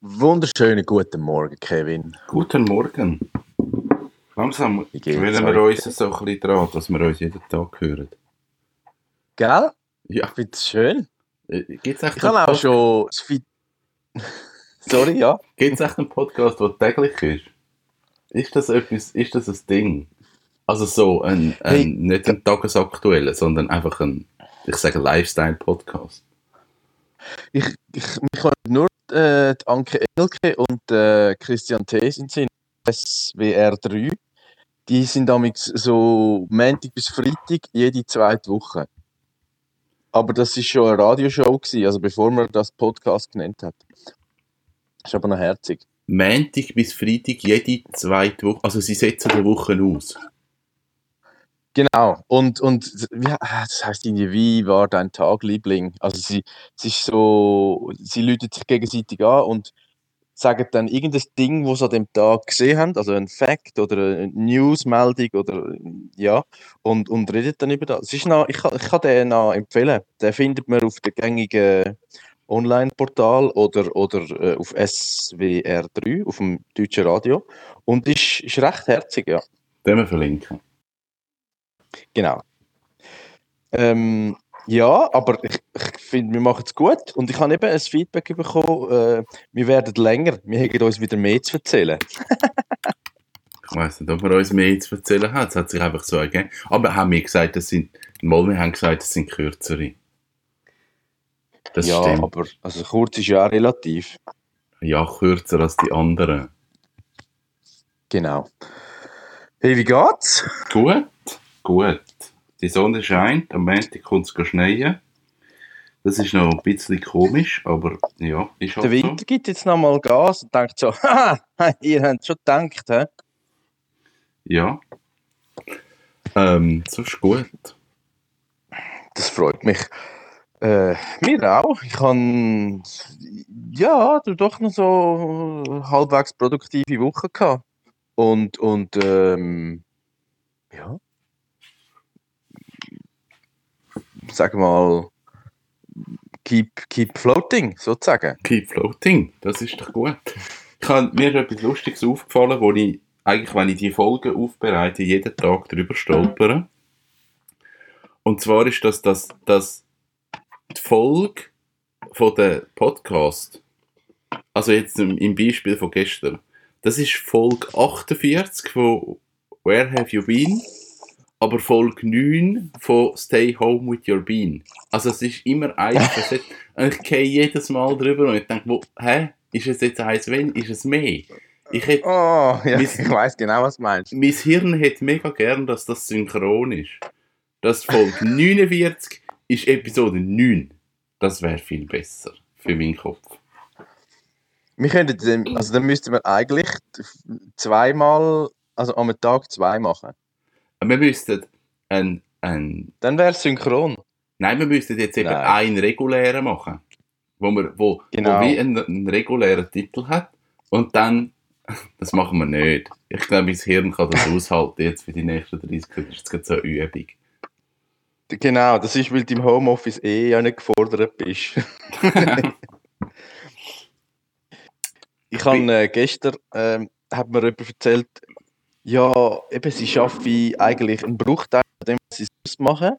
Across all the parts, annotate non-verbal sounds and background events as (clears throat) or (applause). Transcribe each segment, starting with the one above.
Wunderschönen guten Morgen, Kevin. Guten Morgen. Langsam gewöhnen wir uns so ein bisschen daran, dass wir uns jeden Tag hören. Gell? Ja, Ich finde es schön. gibt es echt, Ich habe auch schon (laughs) Sorry, ja. Gibt's echt einen Podcast, der täglich ist? Ist das etwas, ist das ein Ding? Also so ein, ein Hey. nicht ein tagesaktueller, sondern einfach ein, ich sage Lifestyle-Podcast. Ich, ich, mich kann nur äh, Anke Engelke und äh, Christian T. sind in SWR 3. Die sind damals so Montag bis Freitag jede zweite Woche. Aber das ist schon eine Radioshow gewesen, also bevor man das Podcast genannt hat. Ist aber noch herzig. Montag bis Freitag, jede zweite Woche, also sie setzen die Wochen aus. Genau. Und, und wie, ah, das heißt irgendwie, wie war dein Tag, Liebling? Also sie, sie ist so, sie läuten sich gegenseitig an und sagen dann irgendein Ding, was sie an dem Tag gesehen haben, also ein Fact oder eine Newsmeldung oder ja, und, und redet dann über das. Ist noch, ich, kann- ich kann den noch empfehlen. Den findet man auf dem gängigen Online-Portal oder, oder äh, auf SWR 3, auf dem deutschen Radio. Und ist, ist recht herzig, ja. Den wir verlinken. Genau. Ähm, ja, aber ich, ich finde, wir machen es gut. Und ich habe eben ein Feedback bekommen, äh, wir werden länger, wir haben uns wieder mehr zu erzählen. (laughs) Ich weiß nicht, ob wir uns mehr zu erzählen haben. Es hat sich einfach so ergeben. Aber haben wir gesagt, das sind, mal wir haben gesagt, das sind kürzere. Das ja, stimmt. aber also kurz ist ja auch relativ. Ja, kürzer als die anderen. Genau. Hey, wie geht's? Gut, gut. Die Sonne scheint, am Montag kommt es schneien. Das ist noch ein bisschen komisch, aber ja, ist Der halt Winter gibt jetzt nochmal Gas und denkt so, (laughs) haha, ihr habt schon gedacht, hä? so. Ja. Ähm, sonst gut. Das freut mich. Äh, mir auch. Ich habe ja du doch noch so halbwegs produktive Woche gehabt. Und, und ähm, ja. Sag mal, keep, keep floating, sozusagen. Keep floating, das ist doch gut. Ich hab, mir ist etwas Lustiges aufgefallen, wo ich eigentlich, wenn ich die Folgen aufbereite, jeden Tag drüber stolpere. Und zwar ist das, dass, dass die Folge von der Podcast, also jetzt im Beispiel von gestern, das ist Folge 48 von Where Have You Been? Aber Folge 9 von Stay Home with Your Bean. Also es ist immer ein Facet. Und ich gehe jedes Mal drüber und ich denke, wo, hä? Ist es jetzt eins wenn? Ist es mehr? Ich hätte, Oh, ja, Mis- ich weiß genau, was du meinst. mein Hirn hätte mega gern, dass das synchron ist. Das Folge (laughs) 49 ist Episode 9. Das wäre viel besser für meinen Kopf. Wir könnten, also dann müssten wir eigentlich zweimal, also am Tag zwei machen. Wir müssten ein, ein Dann wäre es synchron. Nein, wir müssten jetzt eben Nein. einen regulären machen. Wo, wir, wo, Genau. wo wie einen, einen regulären Titel hat. Und dann, das machen wir nicht. Ich glaube, mein Hirn kann das aushalten jetzt für die nächsten 30 Sekunden. Das ist so eine Übung. Genau, das ist, weil du im Homeoffice eh ja nicht gefordert bist. (laughs) Ich habe äh, gestern, ähm, hat mir jemand erzählt, ja, eben, sie schaffen eigentlich einen Bruchteil von dem, was sie sonst machen,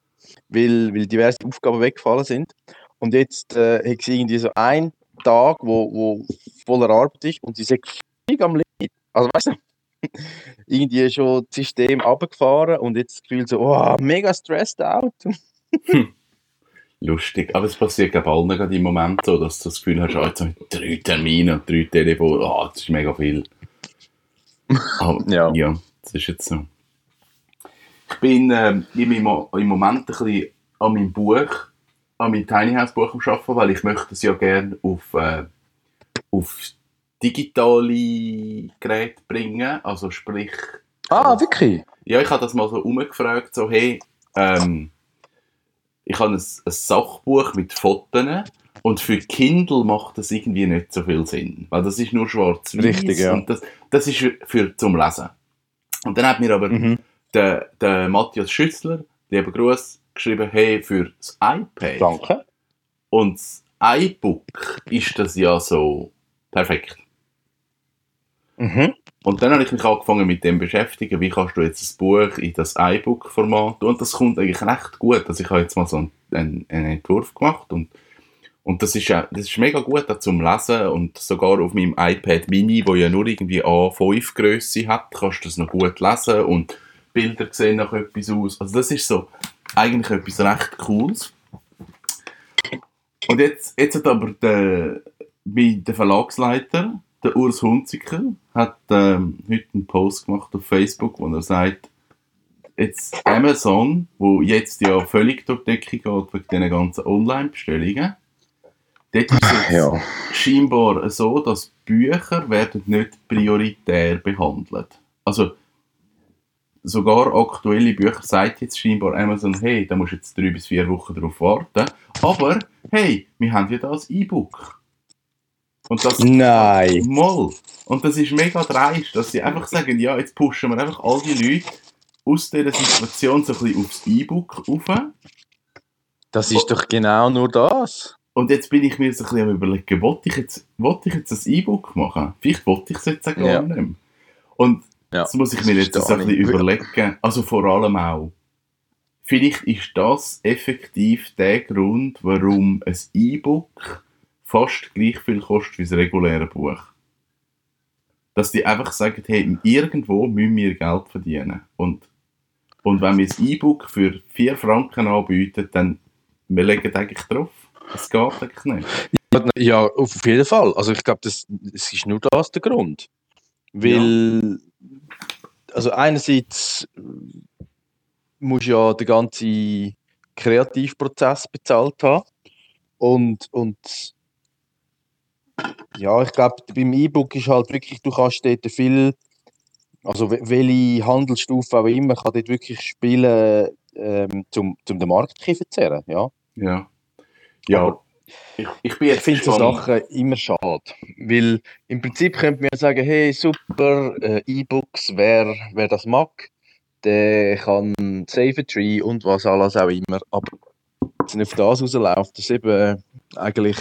weil, weil diverse Aufgaben weggefallen sind. Und jetzt äh, hat sie irgendwie so einen Tag, wo, wo voller Arbeit ist und sie sind völlig am Limit. Also weißt du, (laughs) irgendwie schon das System runtergefahren und jetzt das Gefühl so, oh, mega stressed out. (laughs) Lustig. Aber es passiert, glaube allen gerade im Moment so, dass du das Gefühl hast, ah, jetzt habe ich drei Termine und drei Telefone. Ah, das ist mega viel. Aber, (laughs) Ja. ja, das ist jetzt so. Ich bin ähm, im, im Moment ein bisschen an meinem Buch, an meinem Tiny House Buch am Arbeiten, weil ich möchte es ja gerne auf, äh, auf digitale Geräte bringen. Also sprich, Ah, wirklich? ja, ich habe das mal so umgefragt, so, hey, ähm, ich habe ein, ein Sachbuch mit Fotos und für Kindle macht das irgendwie nicht so viel Sinn, weil das ist nur schwarz-weiß Richtig, ja. und das, das ist für, für zum Lesen. Und dann hat mir aber Mhm. der, der Matthias Schüssler, lieber Gruß, geschrieben, hey, für das iPad Danke. und das iBook ist das ja so Perfekt. Mhm. Und dann habe ich mich angefangen mit dem beschäftigen, wie kannst du jetzt ein Buch in das iBook-Format tun. Und das kommt eigentlich recht gut. Also ich habe jetzt mal so einen, einen, einen Entwurf gemacht und, und das, ist, auch- das ist mega gut auch zum Lesen und sogar auf meinem iPad Mini, wo ja nur irgendwie A5 Größe hat, kannst du das noch gut lesen und Bilder sehen nach etwas aus. Also das ist so eigentlich etwas recht Cooles. Und jetzt, jetzt hat aber der, der Verlagsleiter, der Urs Hunziker, hat ähm, heute einen Post gemacht auf Facebook, wo er sagt, jetzt Amazon, wo jetzt ja völlig durch die Decke geht wegen diesen ganzen Online-Bestellungen, dort ist es Ja. scheinbar so, dass Bücher werden nicht prioritär behandelt. Also sogar aktuelle Bücher sagt jetzt scheinbar Amazon, hey, da musst du jetzt drei bis vier Wochen darauf warten. Aber hey, wir haben ja das E-Book. Und das Nein. Moll. Und das ist mega dreist, dass sie einfach sagen, ja, jetzt pushen wir einfach all die Leute aus dieser Situation so ein bisschen aufs E-Book rauf. Das ist doch genau nur das. Und jetzt bin ich mir so ein bisschen am überlegen, wollte ich jetzt, wollte ich jetzt ein E-Book machen? Vielleicht wollte ich es jetzt auch gar Ja. nicht mehr. Und Ja, jetzt muss ich mir das jetzt so ein bisschen überlegen, also vor allem auch, vielleicht ist das effektiv der Grund, warum ein E-Book fast gleich viel kostet wie das reguläre Buch. Dass die einfach sagen, hey, irgendwo müssen wir Geld verdienen. Und, und wenn wir das E-Book für 4 Franken anbieten, dann wir legen eigentlich drauf. Das geht eigentlich nicht. Ja, auf jeden Fall. Also ich glaube, das, das ist nur das der Grund. Weil, also einerseits du ja den ganzen Kreativprozess bezahlt haben. Und, und ja, ich glaube, beim E-Book ist halt wirklich, du kannst dort viel, also we- welche Handelsstufe auch immer, kann dort wirklich spielen, ähm, zum, zum den Markt zu verzerren, ja. Ja. Ja. Ich, ich Ich finde so. Sachen immer schade. Weil im Prinzip könnte man ja sagen, hey, super, äh, E-Books, wer, wer das mag, der kann Save a Tree und was alles auch immer. Aber wenn es nicht auf das rausläuft, dass du eben eigentlich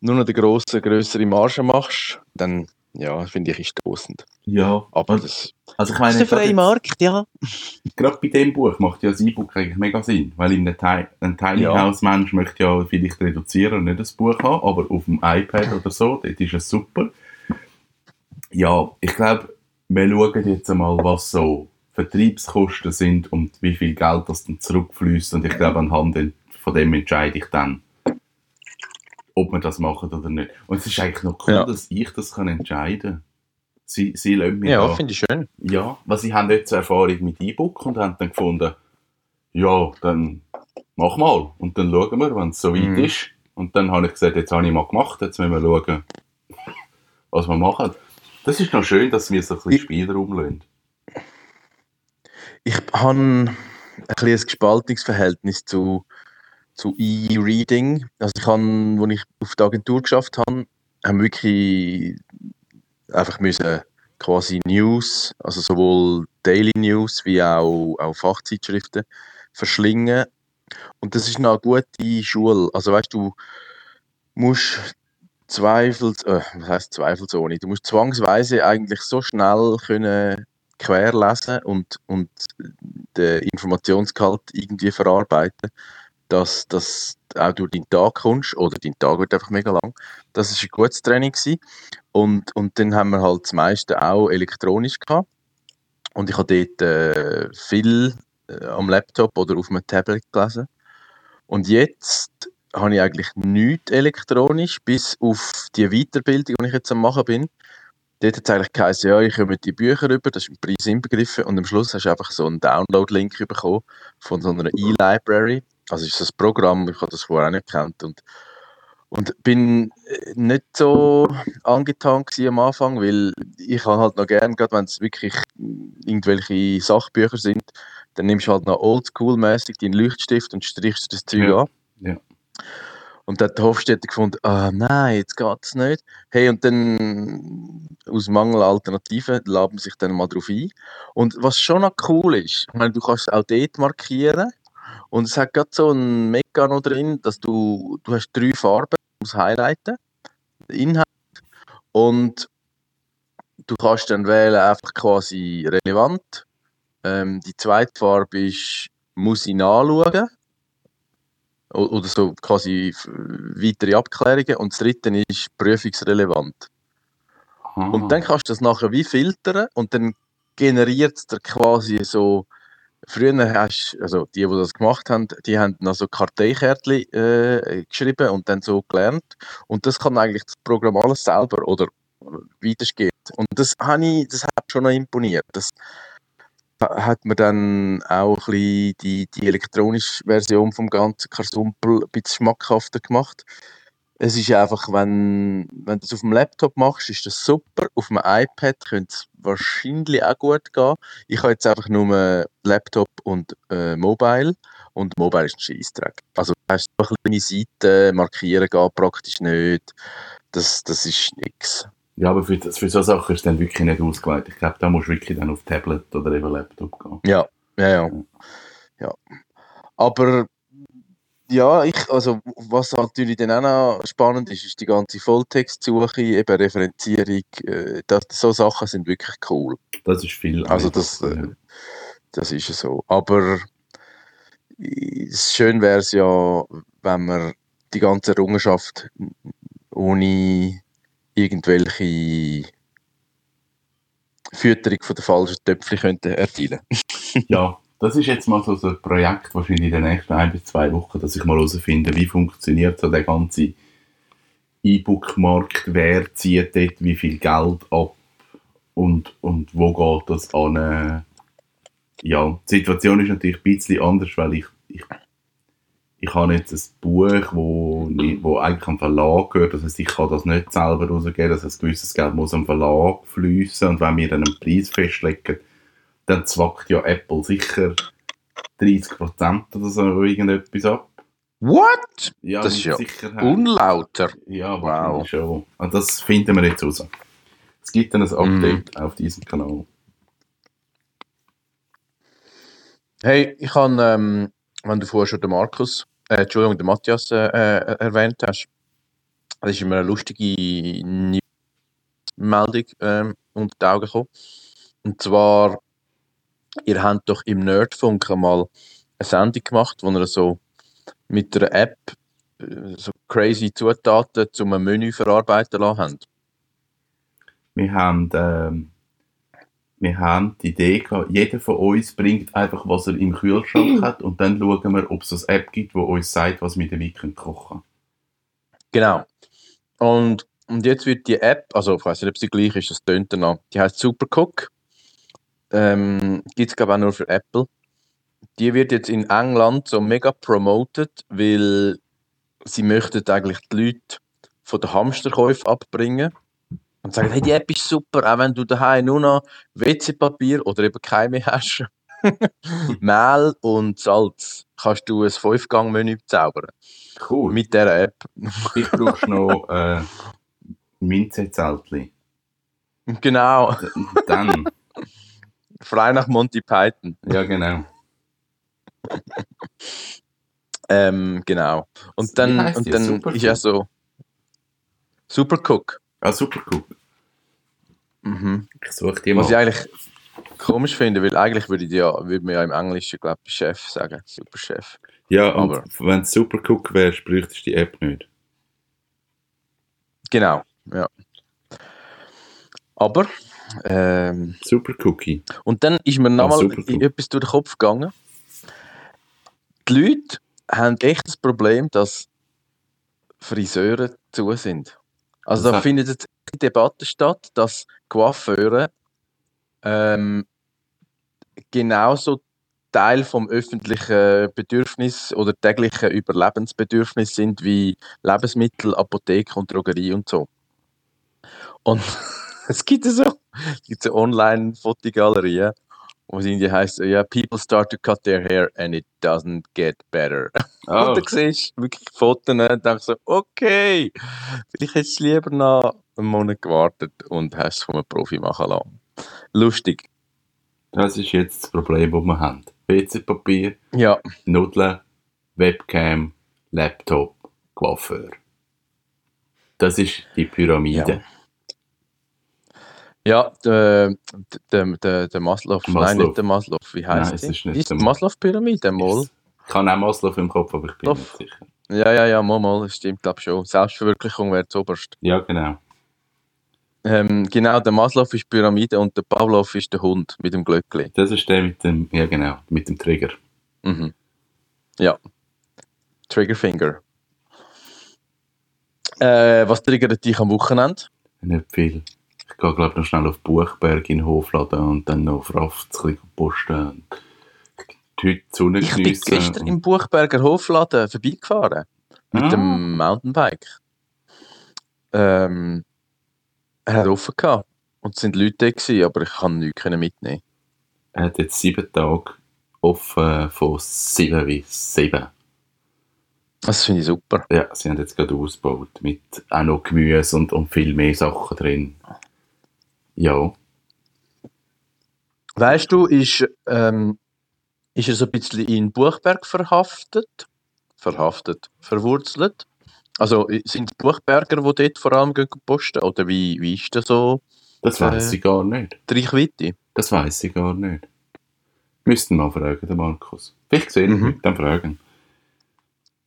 nur noch die grosse, grössere Marge machst, dann ja, finde ich, ist stoßend. Ja, Aber das, also ich das meine, ist der freie Markt, ja. (laughs) gerade bei dem Buch macht ja das E-Book eigentlich mega Sinn, weil der Ti- ein Tiny Ja. House Mensch möchte ja vielleicht reduzieren und nicht das Buch haben, aber auf dem iPad oder so, dort ist es super. Ja, ich glaube, wir schauen jetzt einmal, was so Vertriebskosten sind und wie viel Geld das dann zurückfließt und ich glaube, anhand von dem entscheide ich dann, ob wir das machen oder nicht. Und es ist eigentlich noch cool, Ja. dass ich das kann entscheiden kann. Sie, sie lassen mich Ja, finde ich schön. ja, weil sie haben jetzt Erfahrung mit E-Book und haben dann gefunden, ja, dann mach mal und dann schauen wir, wenn es so weit Mhm. ist. Und dann habe ich gesagt, jetzt habe ich mal gemacht, jetzt müssen wir schauen, (laughs) was wir machen. Das ist noch schön, dass wir so ein bisschen Ich- Spielraum lassen. Ich habe ein, ein gespaltenes Verhältnis zu, zu E-Reading. Also ich habe, als ich auf der Agentur geschafft habe, haben wir wirklich einfach müssen quasi News, also sowohl Daily News wie auch, auch Fachzeitschriften verschlingen. Und das ist eine gute Schule. Also weißt du, musst zweifels, äh, was heißt zweifelsohne? Du musst zwangsweise eigentlich so schnell können querlesen und, und den Informationsgehalt irgendwie verarbeiten, dass dass du auch durch deinen Tag kommst, oder dein Tag wird einfach mega lang. Das war ein gutes Training. Und, und dann haben wir halt das meiste auch elektronisch gehabt. Und ich habe dort äh, viel äh, am Laptop oder auf einem Tablet gelesen. Und jetzt habe ich eigentlich nichts elektronisch, bis auf die Weiterbildung, die ich jetzt am machen bin. Dort hat es eigentlich geheißen, ja, ich komme die Bücher rüber, das ist im Preis inbegriffen und am Schluss hast du einfach so einen Download-Link bekommen von so einer E-Library. Also ist das Programm, ich habe das vorher auch nicht gekannt und, und bin äh, nicht so angetan am Anfang, weil ich habe halt noch gern, gerade wenn es wirklich irgendwelche Sachbücher sind, dann nimmst du halt noch oldschool-mäßig deinen Leuchtstift und strichst das Zeug Ja. an. Ja. Und dann hat die Hofstädter gefunden, ah nein, jetzt geht es nicht. Hey, und dann aus Mangel an Alternativen laden sich dann mal drauf ein. Und was schon noch cool ist, ich meine, du kannst es auch dort markieren. Und es hat gerade so einen Mechanismus drin, dass du, du hast drei Farben, du musst highlighten, Inhalt. Und du kannst dann wählen einfach quasi relevant. Ähm, die zweite Farbe ist muss ich nachschauen. Oder so quasi weitere Abklärungen. Und das dritte ist prüfungsrelevant. Aha. Und dann kannst du das nachher wie filtern und dann generiert es dir quasi so. Früher hast also die, die das gemacht haben, die haben noch so Karteikärtchen äh, geschrieben und dann so gelernt. Und das kann eigentlich das Programm alles selber oder weitergehen. Und das, ich, das hat schon noch imponiert. Das hat mir dann auch ein bisschen die, die elektronische Version vom ganzen Karsumpel ein bisschen schmackhafter gemacht. Es ist einfach, wenn, wenn du das auf dem Laptop machst, ist das super. Auf dem iPad könnte es wahrscheinlich auch gut gehen. Ich habe jetzt einfach nur Laptop und äh, Mobile. Und Mobile ist ein Scheissdreck. Also du hast so eine kleine Seite, markieren geht praktisch nicht. Das, das ist nichts. Ja, aber für, das, für so Sachen ist es dann wirklich nicht ausgelegt. Ich glaube, da musst du wirklich dann auf Tablet oder eben Laptop gehen. Ja, ja, ja. ja. Aber ja, ich, also was natürlich dann auch noch spannend ist, ist die ganze Volltextsuche, eben Referenzierung. Äh, das, so Sachen sind wirklich cool. Das ist viel. Also das, äh, das ist ja so. Aber schön wäre es ja, wenn man die ganze Errungenschaft ohne irgendwelche Fütterung von der falschen Töpfchen könnte erteilen. ja, (laughs) das ist jetzt mal so, ein Projekt, wahrscheinlich in den nächsten ein bis zwei Wochen, dass ich mal herausfinde, wie funktioniert so der ganze E-Book-Markt, wer zieht dort wie viel Geld ab und, und wo geht das an. Äh, ja, die Situation ist natürlich ein bisschen anders, weil ich, ich, ich habe jetzt ein Buch, wo, wo eigentlich am Verlag gehört, das heißt, ich kann das nicht selber rausgeben, das heißt, gewisses Geld muss am Verlag fließen und wenn wir dann einen Preis festlegen, dann zwackt ja Apple sicher 30% oder so irgendetwas ab. What? Ja, Das ist ja Sicherheit. Unlauter. Ja, Wow. schon. Und das finden wir jetzt raus. Es gibt dann ein Update auf diesem Kanal. Hey, ich habe, ähm, wenn du vorher schon den Markus, äh, Entschuldigung, den Matthias äh, äh, erwähnt hast, das ist mir eine lustige Meldung ähm, unter die Augen gekommen. Und zwar, ihr habt doch im Nerdfunk einmal eine Sendung gemacht, wo ihr so mit einer App äh, so crazy Zutaten zum Menü verarbeiten lassen habt. Wir haben, ähm, wir haben die Idee gehabt, jeder von uns bringt einfach, was er im Kühlschrank (clears throat) hat und dann schauen wir, ob es eine App gibt, die uns sagt, was wir damit können kochen Genau. Und, und jetzt wird die App, also ich weiß nicht, ob sie gleich ist, das tönt danach, die heißt Supercook. Ähm, Gibt es, glaube ich, auch nur für Apple. Die wird jetzt in England so mega promoted, weil sie möchten eigentlich die Leute von den Hamsterkäufen abbringen und sagen, hey, die App ist super, auch wenn du daheim nur noch WC-Papier oder eben kein mehr hast. (laughs) Mehl und Salz kannst du ein Fünf-Gang-Menü zaubern. Cool. Mit dieser App. Ich brauchst noch äh, Minzezeltli. Genau. Dann, Frei nach Monty Python. ja genau. (laughs) Ähm, genau. Und dann, und dann Supercook? ist ja so Supercook. Ah, super cool. Mhm. Ich suche die Was ich mal. eigentlich komisch finde, weil eigentlich würde, ich ja, würde man ja im Englischen, glaube ich, Chef sagen. Superchef. Ja, und aber- wenn es super Cook wärst, bräuchtest du die App nicht. Genau, ja. Aber, ähm, Super Cookie. und dann ist mir nochmal Supercook. etwas durch den Kopf gegangen. Die Leute haben echt das Problem, dass Friseure zu sind. Also Das da findet jetzt die Debatte statt, dass Coiffeure ähm, genauso Teil vom öffentlichen Bedürfnis oder täglichen Überlebensbedürfnis sind wie Lebensmittel, Apotheke und Drogerie und so. Und (laughs) es gibt so, es gibt so Online-Fotogalerien, wo es irgendwie heißt, ja, people start to cut their hair and it doesn't get better. Ah, (laughs) Und dann siehst du wirklich Fotos und denkst so, okay, vielleicht hättest du lieber noch einen Monat gewartet und hast es von einem Profi machen lassen. Lustig. das ist jetzt das Problem, das wir haben. WC-Papier, Ja, Nudeln, Webcam, Laptop, Coiffeur. Das ist die Pyramide. Ja, der, der, der, der Maslow. Nein, nicht der Maslow. Wie Nein, heißt es die? ist die Maslow-Pyramide, mal. Ich kann auch Maslow im Kopf, aber ich bin Doch. nicht sicher. Ja, ja, ja, mal, mal, das stimmt, glaube schon. Selbstverwirklichung wäre zuoberst. Ja, genau. Ähm, genau, der Maslow ist Pyramide und der Pavlov ist der Hund mit dem Glöckli. Das ist der mit dem, ja genau, mit dem Trigger. Mhm. Ja. Triggerfinger. Äh, was triggert dich am Wochenende? Nicht viel. Ich gehe, glaube ich, noch schnell auf Buchberg in den Hofladen und dann noch auf ein bisschen posten. Heute Sonne Ich bin gestern im Buchberger Hofladen vorbeigefahren. Mit Ah. dem Mountainbike. Ähm, er hat offen gehabt. Und es sind Leute da gewesen, aber ich kann nichts mitnehmen. Er hat jetzt sieben Tage offen von sieben bis sieben. Das finde ich super. Ja, sie haben jetzt gerade ausgebaut mit auch noch Gemüse und, und viel mehr Sachen drin. Ja, Weißt du, ist, ähm, ist er so ein bisschen in Buchberg verhaftet? Verhaftet, verwurzelt? Also sind es Buchberger, die dort vor allem posten? Oder wie, wie ist das so das weiß Äh. ich gar nicht. die Reichweite? Das weiß ich gar nicht. Müssten mal fragen, den Markus. Vielleicht sehe ich Mhm. mich dann fragen.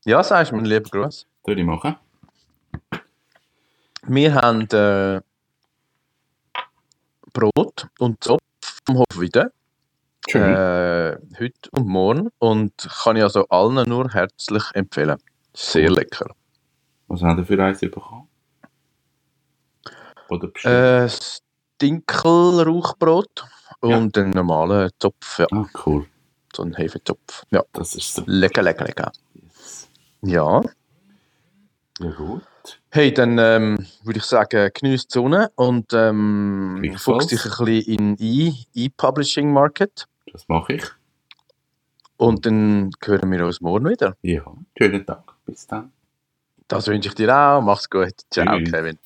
Ja, sagst du, mein lieber Gruß. Würde ich machen. Wir haben äh, Brot und Zopf vom Hof wieder. Schön. Äh, heute und morgen. Und kann ich also allen nur herzlich empfehlen. Sehr lecker. Was haben ihr für eins bekommen? Oder bestimmt? Äh, das Dinkelrauchbrot Ja. und den normalen Zopf. Ja, ah, cool. so ein Hefezopf. Ja, Das ist so. lecker, lecker, lecker. Yes. Ja. Ja, gut. Hey, dann ähm, würde ich sagen, genießt die Sonne und ähm, fuchs dich ein bisschen in E- E-Publishing Market. Das mache ich. Und dann hören wir uns morgen wieder. Ja, schönen Tag. Bis dann. Das wünsche ich dir auch. Mach's gut. Ciao, Tschüss. Kevin.